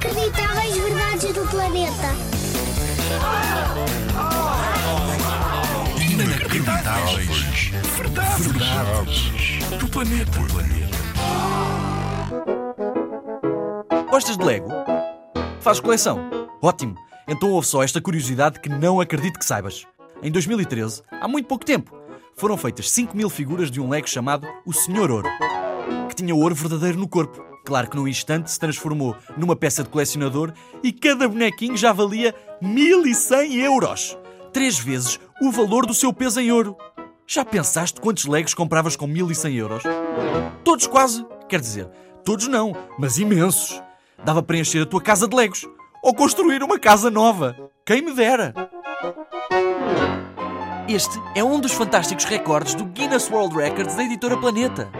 Inacreditáveis verdades do planeta. Inacreditáveis verdades, do planeta. Gostas de Lego? Fazes coleção? Ótimo! Então ouve só esta curiosidade que não acredito que saibas. Em 2013, há muito pouco tempo, foram feitas 5 mil figuras de um Lego chamado o Senhor Ouro, que tinha ouro verdadeiro no corpo. Claro que num instante se transformou numa peça de colecionador e cada bonequinho já valia 1100 euros. Três vezes o valor do seu peso em ouro. Já pensaste quantos Legos compravas com 1100 euros? Todos quase. Quer dizer, todos não, mas imensos. Dava para encher a tua casa de Legos. Ou construir uma casa nova. Quem me dera. Este é um dos fantásticos recordes do Guinness World Records da editora Planeta.